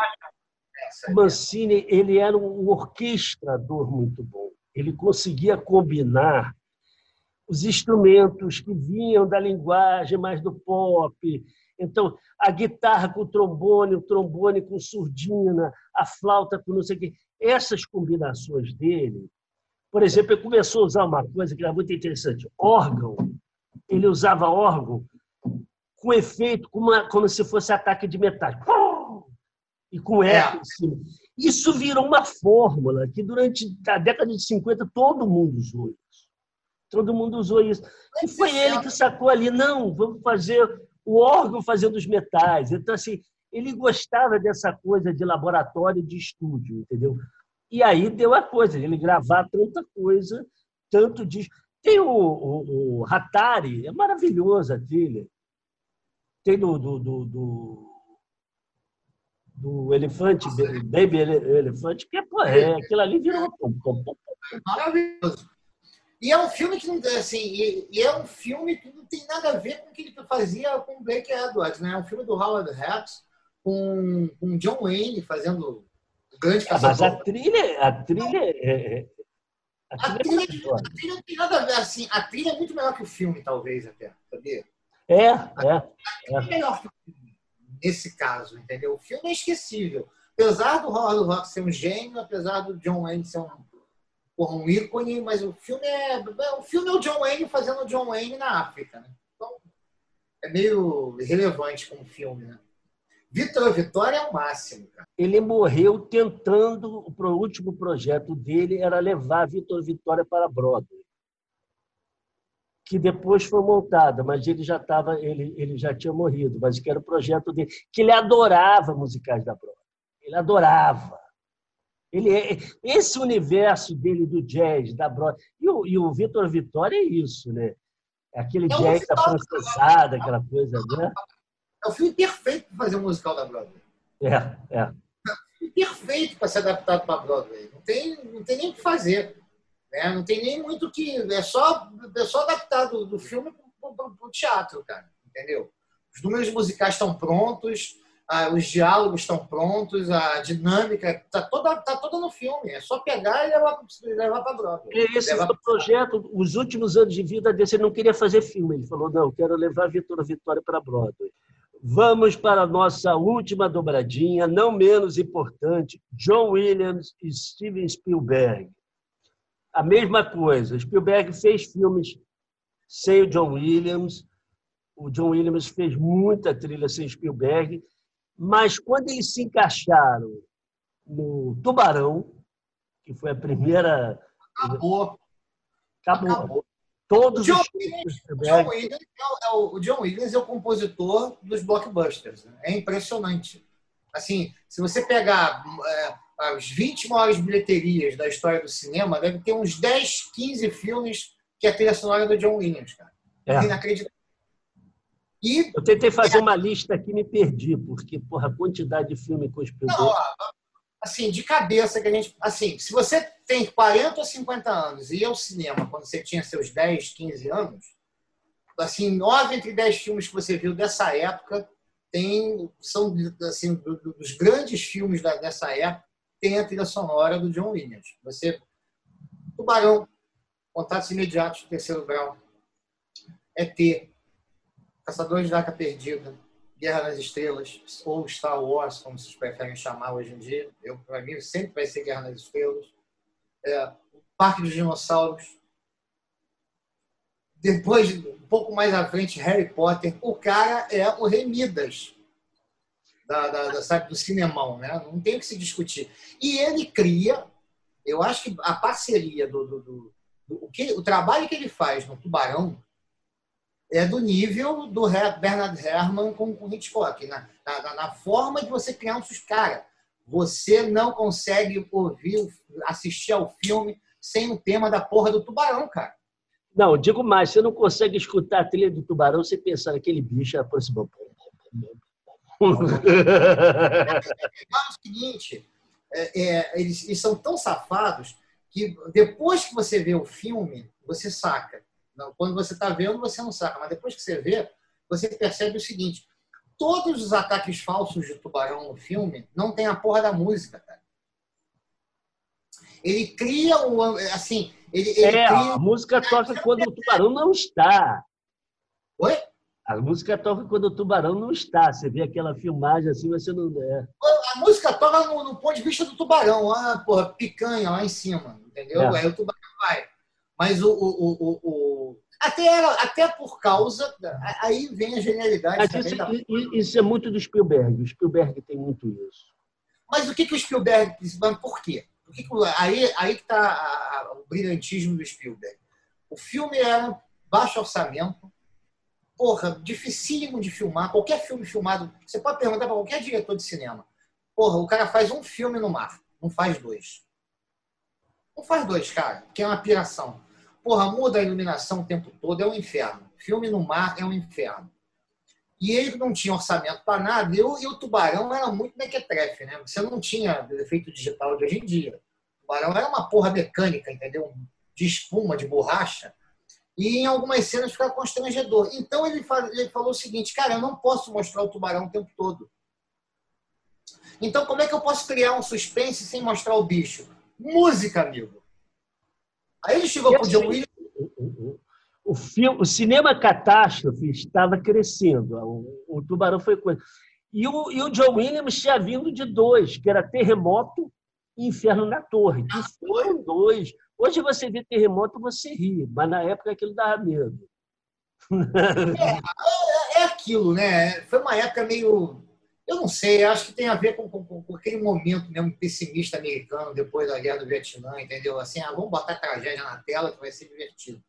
o Mancini, ele era um orquestrador muito bom. Ele conseguia combinar os instrumentos que vinham da linguagem mais do pop. Então, a guitarra com o trombone, o trombone com surdina, a flauta com não sei o quê. Essas combinações dele. Por exemplo, ele começou a usar uma coisa que era muito interessante: órgão. Ele usava órgão com efeito como, como se fosse ataque de metais. E com eco é. em cima. Isso virou uma fórmula que, durante a década de 50, todo mundo usou. Todo mundo usou isso. E foi ele que sacou ali, não, vamos fazer o órgão fazendo os metais. Então, assim, ele gostava dessa coisa de laboratório de estúdio, entendeu? E aí deu a coisa, ele gravar tanta coisa, tanto de. Tem o, o, o Hatari, é maravilhosa a trilha. Tem do, do, do, do, do Elefante, Baby Elefante, que é, pô, é aquilo ali virou. Maravilhoso. E é um filme que não assim, e, e, é um filme que não tem nada a ver com o que ele fazia com o Blake Edwards, né? É um filme do Howard Hawks com, com John Wayne fazendo grande ah, Mas a trilha, a trilha é, é a trilha, a, trilha, a trilha não tem nada a ver assim. A trilha é muito melhor que o filme, talvez, até, sabia? É, é. é. é melhor que o filme, nesse caso, entendeu? O filme é esquecível. Apesar do Howard Hawks ser um gênio, apesar do John Wayne ser um porra, um ícone, mas o filme é. O filme é o John Wayne fazendo o John Wayne na África, né? Então, é meio irrelevante como filme, né? Vitor Vitória é o máximo, cara. Ele morreu tentando, o último projeto dele era levar Vitor Vitória para Broadway. Que depois foi montada, mas ele já estava, ele, ele já tinha morrido, mas que era o projeto dele, que ele adorava musicais da Broadway. Ele adorava. Ele é, esse universo dele do jazz, da Broadway. E o, e o Vitor Vitória é isso, né? É aquele é jazz da francesada, aquela coisa, né? É o filme perfeito para fazer um musical da Broadway. É, é. É perfeito para ser adaptado para a Broadway. Não tem, não tem nem o que fazer. Né? Não tem nem muito que. É só, é só adaptado do filme para o teatro, cara. Entendeu? Os números musicais estão prontos, os diálogos estão prontos, a dinâmica está toda, tá toda no filme. É só pegar e levar, levar para Broadway. Esse levar... projeto, os últimos anos de vida desse, ele não queria fazer filme. Ele falou: não, quero levar a Vitória Vitória para Broadway. Vamos para a nossa última dobradinha, não menos importante: John Williams e Steven Spielberg. A mesma coisa. Spielberg fez filmes sem o John Williams. O John Williams fez muita trilha sem Spielberg mas quando eles se encaixaram no Tubarão, que foi a primeira. Acabou. Acabou. Acabou. Todos John os Williams, John Williams é o, o, John Williams é o compositor dos blockbusters. Né? É impressionante. Assim, se você pegar é, as 20 maiores bilheterias da história do cinema, deve ter uns 10, 15 filmes que é a trilha sonora do John Williams, cara. É. Inacreditável. E, eu tentei fazer uma lista aqui e me perdi, porque porra, a quantidade de filme com Spielberg... Não, assim, de cabeça que a gente... Assim, se você tem 40 ou 50 anos e ia ao cinema quando você tinha seus 10, 15 anos, assim, nove entre 10 filmes que você viu dessa época tem, são assim, dos grandes filmes dessa época, tem a trilha sonora do John Williams. Você... Tubarão, Contatos Imediatos, Terceiro Grau, ET, Caçadores da Arca Perdida, Guerra nas Estrelas, ou Star Wars, como vocês preferem chamar hoje em dia. Eu, para mim, sempre vai ser Guerra nas Estrelas. É, Parque dos Dinossauros. Depois, um pouco mais à frente, Harry Potter. O cara é o Rei Midas da, da, da, sabe, do cinemão, né? Não tem o que se discutir. E ele cria, eu acho que a parceria do, do, do, do o, que, o trabalho que ele faz no Tubarão é do nível do Bernard Herrmann com o Hitchcock, na, na, na forma de você criar um cara. Você não consegue ouvir, assistir ao filme sem o tema da porra do tubarão, cara. Não, digo mais, você não consegue escutar a trilha do tubarão sem pensar naquele bicho aproximou. É o seguinte, é, é, eles, eles são tão safados que depois que você vê o filme, você saca quando você está vendo, você não saca, mas depois que você vê, você percebe o seguinte: todos os ataques falsos de tubarão no filme não tem a porra da música, cara. Ele cria um. Assim, ele, ele é, cria... a música toca quando o tubarão não está. Oi? A música toca quando o tubarão não está. Você vê aquela filmagem assim, você não. É. A música toca no, no ponto de vista do tubarão, lá, porra, picanha lá em cima, entendeu? É. Aí o tubarão vai. Mas o, o, o, o, até, era, até por causa. Aí vem a genialidade. Isso, da... isso, é muito do Spielberg. O Spielberg tem muito isso. Mas o que, que o Spielberg. Por quê? Por que que, aí, aí que está o brilhantismo do Spielberg. O filme era baixo orçamento, porra, dificílimo de filmar. Qualquer filme filmado, você pode perguntar para qualquer diretor de cinema. Porra, o cara faz um filme no mar, não faz dois. Não faz dois, cara, que é uma piração. Porra, muda a iluminação o tempo todo, é um inferno. Filme no mar é um inferno. E ele não tinha orçamento para nada, e o, e o tubarão era muito mequetrefe, né? Você não tinha efeito digital de hoje em dia. O tubarão era uma porra mecânica, entendeu? De espuma, de borracha. E em algumas cenas ficava constrangedor. Então ele, ele falou o seguinte, cara, eu não posso mostrar o tubarão o tempo todo. Então como é que eu posso criar um suspense sem mostrar o bicho? Música, amigo. Aí ele chegou para o John Williams. O, filme, o cinema catástrofe estava crescendo. O, o Tubarão foi coisa. E o, e o John Williams tinha vindo de dois, que era Terremoto e Inferno na Torre, que foram dois. Hoje você vê terremoto, você ri, mas na época aquilo dava medo. É, é aquilo, né? Foi uma época meio eu não sei, acho que tem a ver com, com, com, aquele momento mesmo pessimista americano depois da guerra do Vietnã, entendeu? Assim, ah, vamos botar tragédia na tela que vai ser divertido.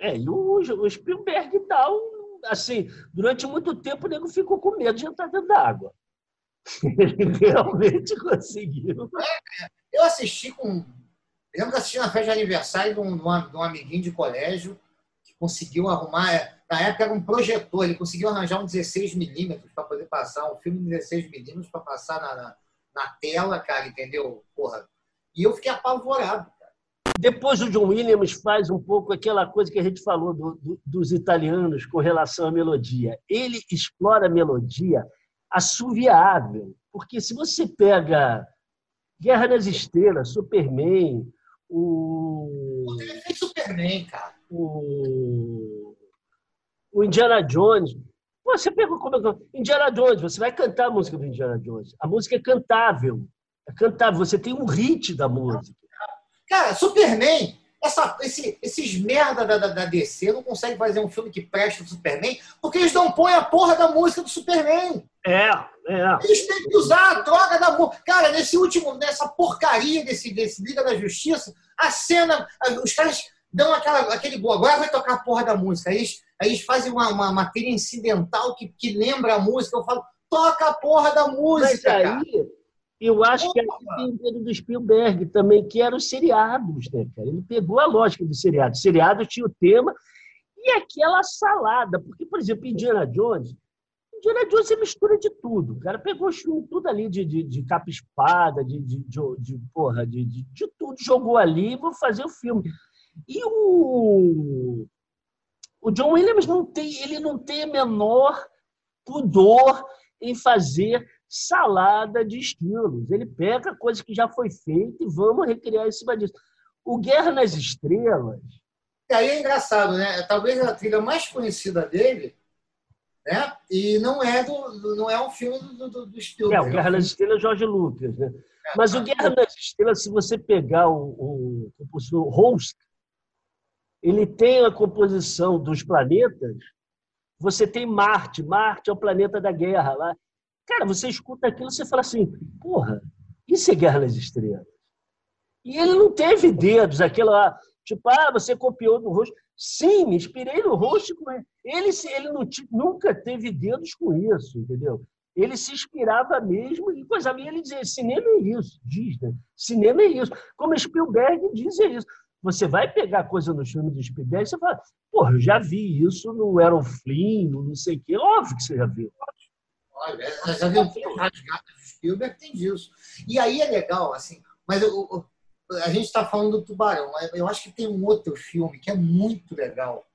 É, e o, o Spielberg tal, assim, durante muito tempo o nego ficou com medo de entrar dentro d'água. Ele realmente conseguiu. É, eu assisti com. Eu lembro que assisti na festa de aniversário de um, de um amiguinho de colégio que conseguiu arrumar é, na época era um projetor, ele conseguiu arranjar um 16 milímetros para poder passar, um filme de 16 milímetros para passar na, na, na, tela, cara, entendeu? Porra. E eu fiquei apavorado, cara. Depois o John Williams faz um pouco aquela coisa que a gente falou do, do, dos italianos com relação à melodia. Ele explora a melodia assoviável, porque se você pega Guerra nas Estrelas, Superman, o. Ele fez Superman, cara. O, o Indiana Jones. Você pega como é Indiana Jones, você vai cantar a música do Indiana Jones. A música é cantável. É cantável, você tem um hit da música. Cara, Superman, essa, esse, esses merda da, da, da, DC não conseguem fazer um filme que preste do Superman porque eles não põem a porra da música do Superman. É, é. Eles têm que usar a droga da música. Cara, nesse último, nessa porcaria desse, desse Liga da Justiça, a cena, os caras dão aquela, aquele boa, agora vai tocar a porra da música. Aí eles, aí eles fazem uma, uma matéria incidental que, que lembra a música. Eu falo, toca a porra da música. Mas aí, cara. eu acho que é tem o do Spielberg também, que eram os seriados, né, cara? Ele pegou a lógica do seriado. O seriado tinha o tema e aquela salada. Porque, por exemplo, Indiana Jones, Indiana Jones é mistura de tudo. Cara pegou tudo ali de, de, de capa espada, de, de, de, de porra, de, de, de, tudo, jogou ali e vou fazer o filme. E o, o John Williams não tem, ele não tem a menor pudor em fazer salada de estilos. Ele pega coisa que já foi feita e vamos recriar em cima disso. O Guerra nas Estrelas. E aí é engraçado, né? Talvez a trilha mais conhecida dele né? E não é do, não é um filme do, do, do Spielberg. É, o Guerra nas Estrelas, Jorge Lucas, né? É, Mas o Guerra nas Estrelas, se você pegar o, o compositor Host, ele tem a composição dos planetas. Você tem Marte, Marte é o planeta da guerra lá. Cara, você escuta aquilo, você fala assim, porra, isso é Guerra nas Estrelas. E ele não teve dedos, aquela tipo, ah, você copiou do rosto. Sim, me inspirei no rosto com ele. Ele, ele não, nunca teve dedos com isso, entendeu? Ele se inspirava mesmo, e coisa minha ele dizia: cinema é isso, diz, né? Cinema é isso. Como Spielberg diz é isso. Você vai pegar coisa no filme do Spielberg e você fala: porra, eu já vi isso no Aaron Flynn, no não sei o quê. Óbvio que você já viu. Olha, já viu o Spielberg tem disso. E aí é legal, assim, mas eu, a gente está falando do Tubarão. Eu acho que tem um outro filme que é muito legal,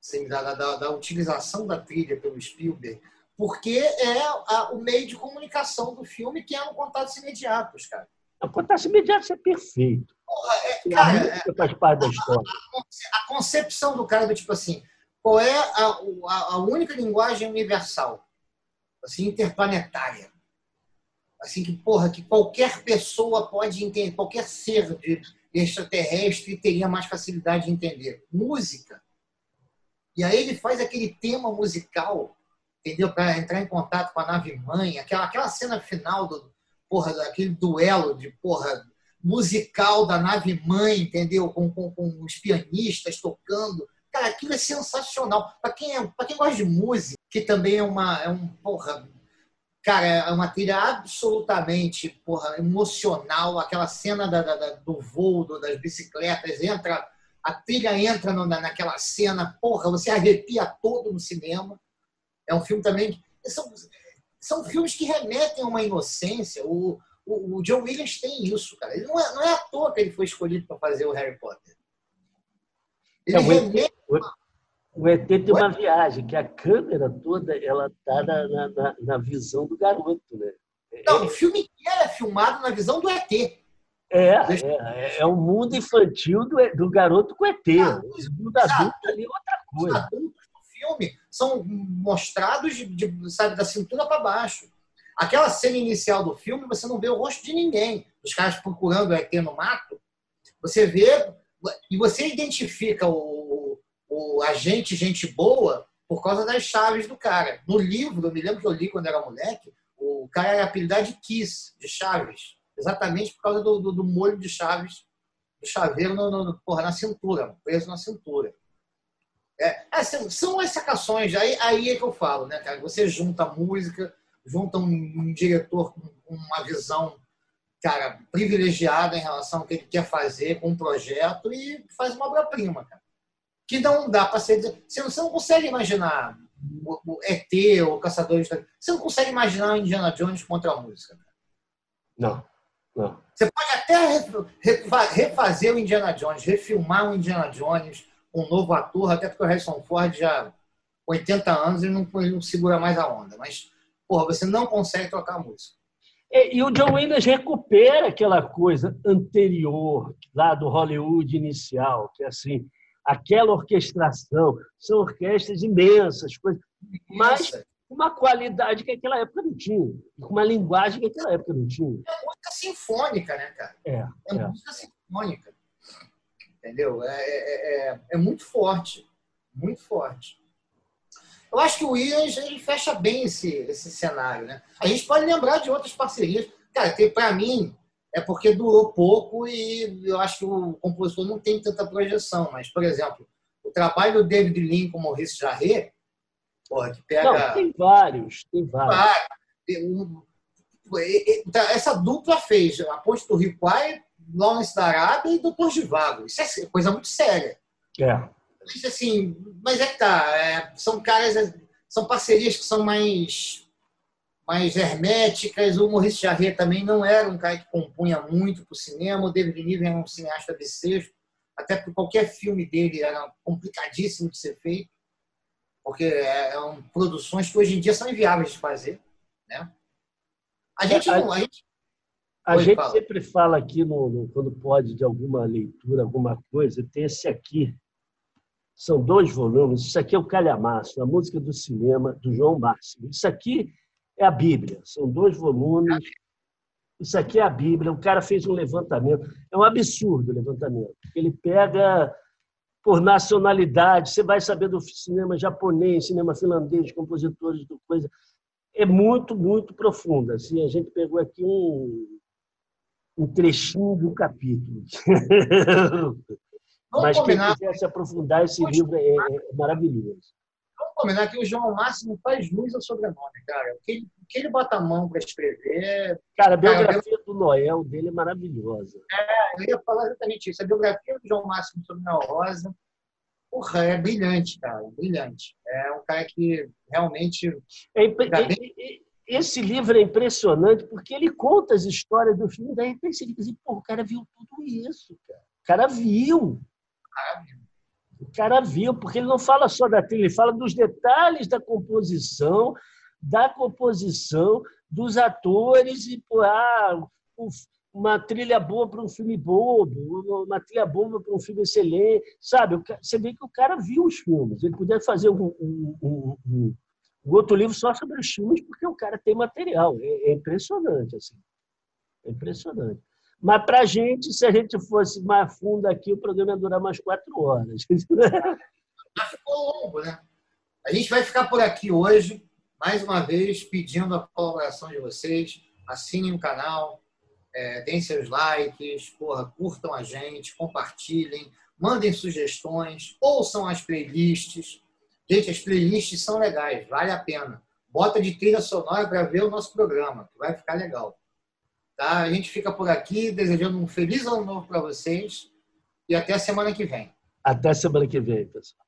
assim, da, da, da, utilização da trilha pelo Spielberg, porque é a, o meio de comunicação do filme, que é um contatos imediatos, cara. O contato imediato é perfeito. Porra, é, cara, é, faz parte da história. A, a, concepção do cara do tipo assim, qual é a, a, a única linguagem universal, assim, interplanetária? assim que porra que qualquer pessoa pode entender, qualquer ser de extraterrestre teria mais facilidade de entender. Música. E aí ele faz aquele tema musical, entendeu? Para entrar em contato com a nave mãe, aquela, aquela cena final do porra daquele duelo de porra musical da nave mãe, entendeu? Com, com, com os pianistas tocando. Cara, aquilo é sensacional. Para quem, é, quem gosta de música, que também é uma é um porra Cara, é uma trilha absolutamente porra, emocional. Aquela cena da, da, do voo do, das bicicletas, entra, a trilha entra no, naquela cena, porra, você arrepia todo no cinema. É um filme também. São, são filmes que remetem a uma inocência. O, o, o John Williams tem isso, cara. Ele não, é, não é à toa que ele foi escolhido para fazer o Harry Potter. Ele é, remete. O ET tem uma viagem, que a câmera toda ela está na, na, na, visão do garoto. Né? Não, o filme inteiro é filmado na visão do ET. É, é, é o mundo infantil do, do garoto com ET. Ah, o mundo adulto ali é outra coisa. Os adultos do filme são mostrados de, de, sabe, da cintura para baixo. Aquela cena inicial do filme, você não vê o rosto de ninguém. Os caras procurando o ET no mato, você vê e você identifica o, o agente gente boa por causa das chaves do cara. No livro, eu me lembro que eu li quando era moleque, o cara era apelidado de Kiss, de Chaves, exatamente por causa do, do, do molho de chaves, do chaveiro no, no, porra, na cintura, preso na cintura. É, assim, são as sacações, aí, aí é que eu falo, né, cara? Você junta música, junta um, um diretor com uma visão, cara, privilegiada em relação ao que ele quer fazer com um projeto e faz uma obra-prima, cara que não dá para ser. Você não, você não consegue imaginar o, o ET ou o Caçador de Você não consegue imaginar o Indiana Jones contra a música. Não, não. Você pode até até refazer o Indiana Jones, refilmar o Indiana Jones, um novo ator, até porque o Harrison Ford já 80 anos e não, não segura mais a onda. Mas, porra, você não consegue tocar música. E, e, o John Williams recupera aquela coisa anterior, lá do Hollywood inicial, que é assim, aquela orquestração, são orquestras imensas, coisas, mas uma qualidade que aquela época não tinha, uma linguagem que aquela época não tinha. É música sinfônica, né, cara? É, é, é. música sinfônica. Entendeu? É, é, é, é muito forte. Muito forte. Eu acho que o Williams ele fecha bem esse, esse cenário. Né? A gente pode lembrar de outras parcerias. Cara, para mim, é porque durou pouco e eu acho que o compositor não tem tanta projeção. Mas, por exemplo, o trabalho do David Lean com Maurice Jarret, porra, que pega. Não, tem vários, tem vários. Tá, essa dupla fez a Ponte do Rio Quai, Lawrence da Arábia e Doutor de Vago. Isso é coisa muito séria. É. Mas, assim, mas é que tá. É, são caras, são parcerias que são mais, mais herméticas. O Maurice Jarret também não era um cara que compunha muito para o cinema. O David Niven era um cineasta desejo. Até porque qualquer filme dele era complicadíssimo de ser feito. Porque eram produções que hoje em dia são inviáveis de fazer. Né? A gente é, não. A gente, a gente fala. sempre fala aqui, no, no, quando pode, de alguma leitura, alguma coisa, tem esse aqui, são dois volumes. Isso aqui é o Calhamaço, a música do cinema do João Máximo. Isso aqui é a Bíblia. São dois volumes. Isso aqui é a Bíblia. O cara fez um levantamento. É um absurdo o levantamento. Ele pega por nacionalidade. Você vai saber do cinema japonês, cinema finlandês, compositores do coisa. É muito, muito profundo. Assim, a gente pegou aqui um, um trechinho do capítulo. Vamos Mas combinar. quem quiser se aprofundar, esse Vamos livro é, é, maravilhoso. Vamos combinar que o João Máximo faz luz ao sobrenome, cara. O que ele, o que ele bota a mão para escrever. Cara, a biografia cara, do Noel dele é maravilhosa. É, eu ia falar exatamente isso. A biografia do João Máximo sobre Noel Rosa. Porra, é brilhante, cara. Brilhante. É um cara que realmente. É, é, esse livro é impressionante porque ele conta as histórias do filme, daí você assim, pô, o cara viu tudo isso, cara. O cara viu. O cara viu, porque ele não fala só da trilha, ele fala dos detalhes da composição, da composição, dos atores e ah, uma trilha boa para um filme bobo, uma trilha boa para um filme excelente, sabe? Você vê que o cara viu os filmes. Ele podia fazer um, um, um, um, outro livro só sobre os filmes, porque o cara tem material. É, é impressionante, assim. É impressionante. Mas para a gente, se a gente fosse mais fundo aqui, o programa ia durar mais quatro horas. Já ficou longo, né? A gente vai ficar por aqui hoje, mais uma vez, pedindo a colaboração de vocês. Assinem o canal, é, deem seus likes, porra, curtam a gente, compartilhem, mandem sugestões, ouçam as playlists. Gente, as playlists são legais, vale a pena. Bota de trilha sonora para ver o nosso programa, que vai ficar legal. Tá? A gente fica por aqui desejando um feliz ano novo para vocês e até a semana que vem. Até a semana que vem, pessoal.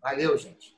Valeu, gente.